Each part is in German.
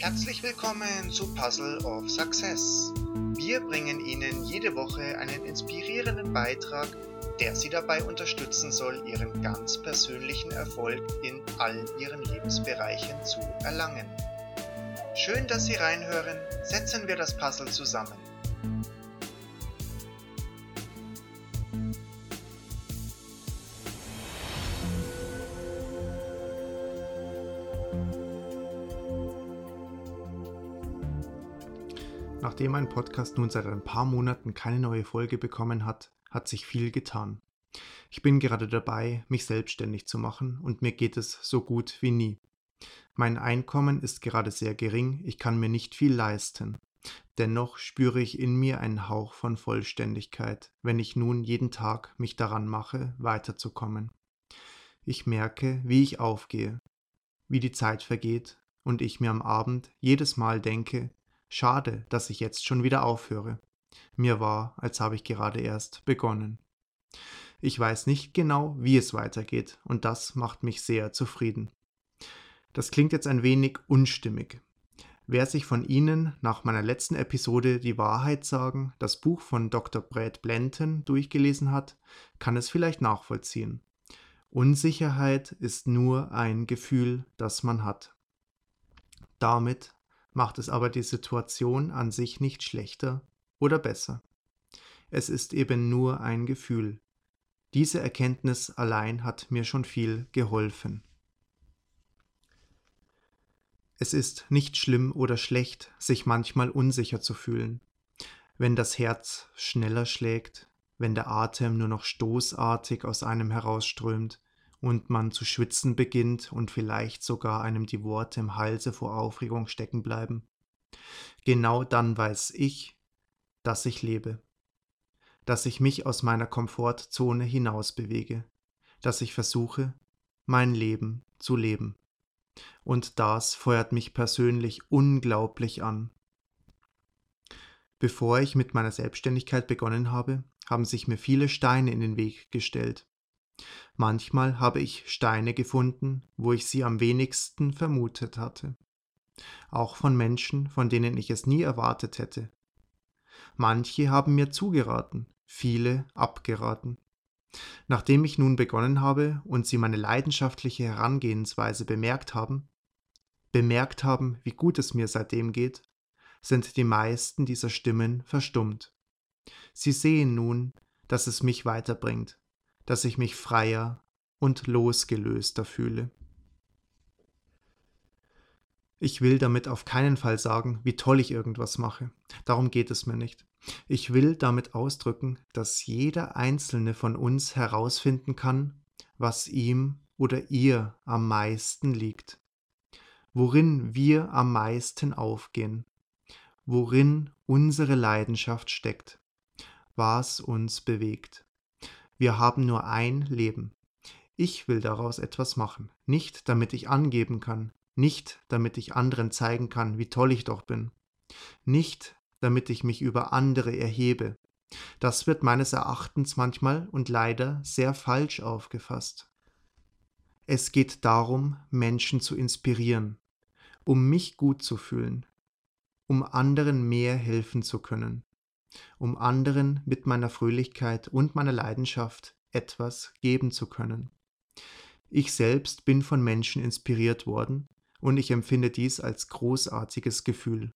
Herzlich willkommen zu Puzzle of Success. Wir bringen Ihnen jede Woche einen inspirierenden Beitrag, der Sie dabei unterstützen soll, Ihren ganz persönlichen Erfolg in all Ihren Lebensbereichen zu erlangen. Schön, dass Sie reinhören. Setzen wir das Puzzle zusammen. Nachdem mein Podcast nun seit ein paar Monaten keine neue Folge bekommen hat, hat sich viel getan. Ich bin gerade dabei, mich selbstständig zu machen und mir geht es so gut wie nie. Mein Einkommen ist gerade sehr gering, ich kann mir nicht viel leisten. Dennoch spüre ich in mir einen Hauch von Vollständigkeit, wenn ich nun jeden Tag mich daran mache, weiterzukommen. Ich merke, wie ich aufgehe, wie die Zeit vergeht und ich mir am Abend jedes Mal denke, Schade, dass ich jetzt schon wieder aufhöre. Mir war, als habe ich gerade erst begonnen. Ich weiß nicht genau, wie es weitergeht, und das macht mich sehr zufrieden. Das klingt jetzt ein wenig unstimmig. Wer sich von Ihnen nach meiner letzten Episode Die Wahrheit sagen, das Buch von Dr. Brad Blanton durchgelesen hat, kann es vielleicht nachvollziehen. Unsicherheit ist nur ein Gefühl, das man hat. Damit macht es aber die Situation an sich nicht schlechter oder besser. Es ist eben nur ein Gefühl. Diese Erkenntnis allein hat mir schon viel geholfen. Es ist nicht schlimm oder schlecht, sich manchmal unsicher zu fühlen. Wenn das Herz schneller schlägt, wenn der Atem nur noch stoßartig aus einem herausströmt, und man zu schwitzen beginnt und vielleicht sogar einem die Worte im Halse vor Aufregung stecken bleiben. Genau dann weiß ich, dass ich lebe, dass ich mich aus meiner Komfortzone hinaus bewege, dass ich versuche, mein Leben zu leben. Und das feuert mich persönlich unglaublich an. Bevor ich mit meiner Selbstständigkeit begonnen habe, haben sich mir viele Steine in den Weg gestellt. Manchmal habe ich Steine gefunden, wo ich sie am wenigsten vermutet hatte. Auch von Menschen, von denen ich es nie erwartet hätte. Manche haben mir zugeraten, viele abgeraten. Nachdem ich nun begonnen habe und sie meine leidenschaftliche Herangehensweise bemerkt haben, bemerkt haben, wie gut es mir seitdem geht, sind die meisten dieser Stimmen verstummt. Sie sehen nun, dass es mich weiterbringt, dass ich mich freier und losgelöster fühle. Ich will damit auf keinen Fall sagen, wie toll ich irgendwas mache. Darum geht es mir nicht. Ich will damit ausdrücken, dass jeder einzelne von uns herausfinden kann, was ihm oder ihr am meisten liegt, worin wir am meisten aufgehen, worin unsere Leidenschaft steckt, was uns bewegt. Wir haben nur ein Leben. Ich will daraus etwas machen, nicht damit ich angeben kann, nicht damit ich anderen zeigen kann, wie toll ich doch bin, nicht damit ich mich über andere erhebe. Das wird meines Erachtens manchmal und leider sehr falsch aufgefasst. Es geht darum, Menschen zu inspirieren, um mich gut zu fühlen, um anderen mehr helfen zu können um anderen mit meiner Fröhlichkeit und meiner Leidenschaft etwas geben zu können. Ich selbst bin von Menschen inspiriert worden und ich empfinde dies als großartiges Gefühl.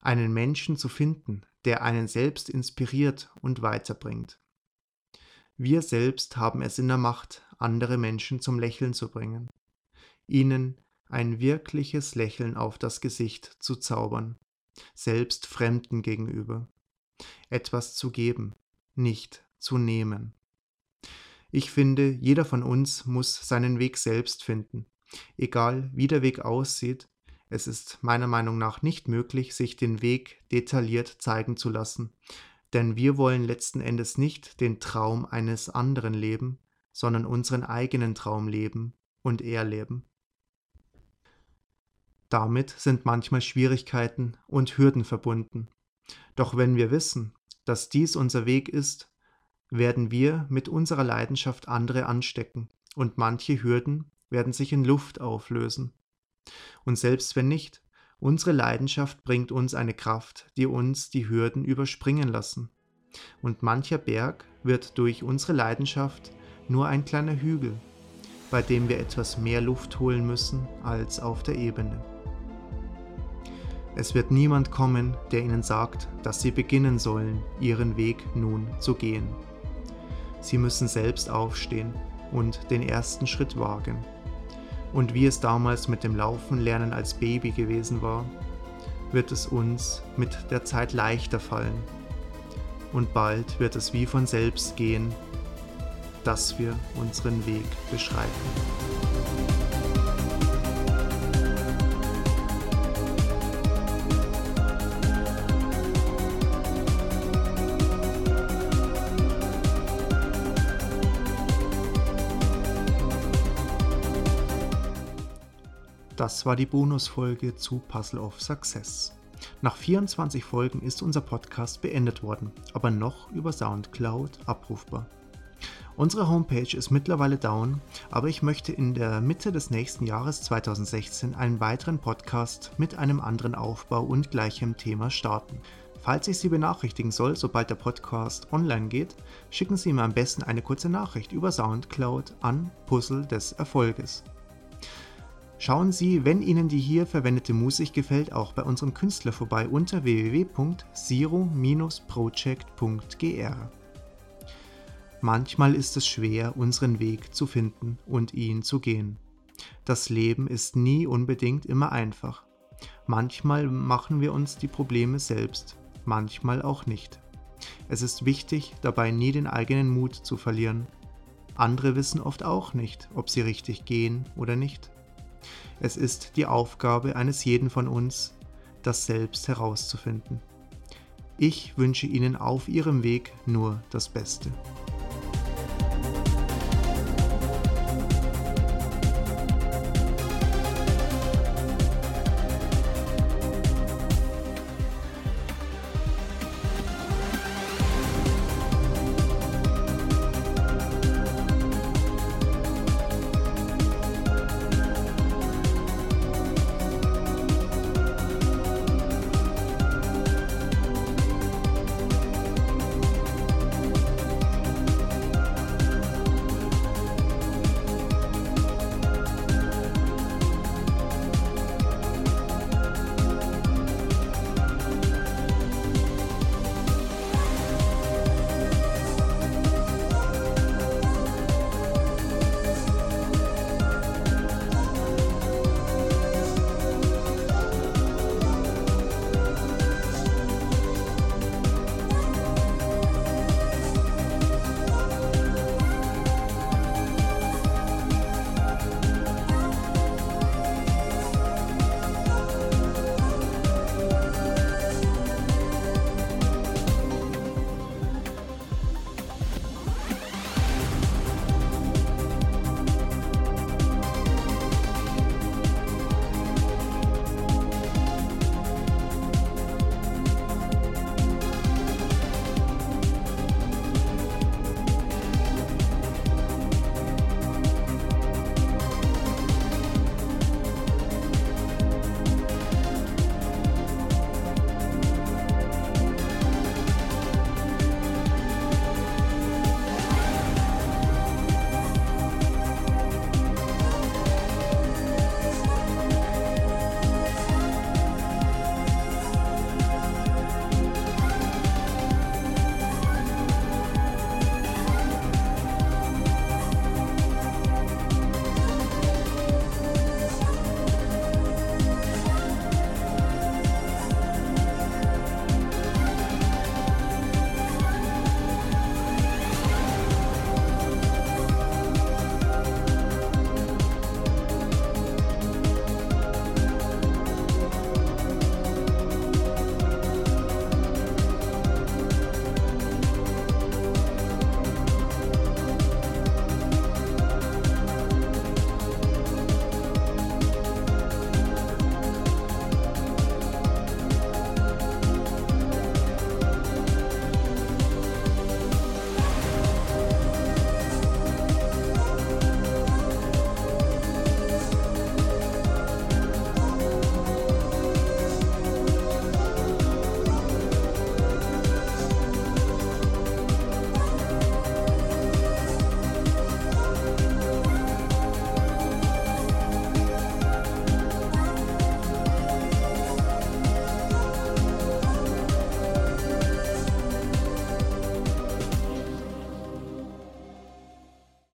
Einen Menschen zu finden, der einen selbst inspiriert und weiterbringt. Wir selbst haben es in der Macht, andere Menschen zum Lächeln zu bringen, ihnen ein wirkliches Lächeln auf das Gesicht zu zaubern, selbst Fremden gegenüber etwas zu geben, nicht zu nehmen. Ich finde, jeder von uns muss seinen Weg selbst finden. Egal wie der Weg aussieht, es ist meiner Meinung nach nicht möglich, sich den Weg detailliert zeigen zu lassen, denn wir wollen letzten Endes nicht den Traum eines anderen leben, sondern unseren eigenen Traum leben und erleben. Damit sind manchmal Schwierigkeiten und Hürden verbunden. Doch wenn wir wissen, dass dies unser Weg ist, werden wir mit unserer Leidenschaft andere anstecken und manche Hürden werden sich in Luft auflösen. Und selbst wenn nicht, Unsere Leidenschaft bringt uns eine Kraft, die uns die Hürden überspringen lassen. Und mancher Berg wird durch unsere Leidenschaft nur ein kleiner Hügel, bei dem wir etwas mehr Luft holen müssen als auf der Ebene. Es wird niemand kommen, der ihnen sagt, dass sie beginnen sollen, ihren Weg nun zu gehen. Sie müssen selbst aufstehen und den ersten Schritt wagen. Und wie es damals mit dem Laufen lernen als Baby gewesen war, wird es uns mit der Zeit leichter fallen. Und bald wird es wie von selbst gehen, dass wir unseren Weg beschreiten. Das war die Bonusfolge zu Puzzle of Success. Nach 24 Folgen ist unser Podcast beendet worden, aber noch über SoundCloud abrufbar. Unsere Homepage ist mittlerweile down, aber ich möchte in der Mitte des nächsten Jahres 2016 einen weiteren Podcast mit einem anderen Aufbau und gleichem Thema starten. Falls ich Sie benachrichtigen soll, sobald der Podcast online geht, schicken Sie mir am besten eine kurze Nachricht über SoundCloud an Puzzle des Erfolges. Schauen Sie, wenn Ihnen die hier verwendete Musik gefällt, auch bei unserem Künstler vorbei unter www.zero-project.gr. Manchmal ist es schwer, unseren Weg zu finden und ihn zu gehen. Das Leben ist nie unbedingt immer einfach. Manchmal machen wir uns die Probleme selbst, manchmal auch nicht. Es ist wichtig, dabei nie den eigenen Mut zu verlieren. Andere wissen oft auch nicht, ob sie richtig gehen oder nicht. Es ist die Aufgabe eines jeden von uns, das selbst herauszufinden. Ich wünsche Ihnen auf Ihrem Weg nur das Beste.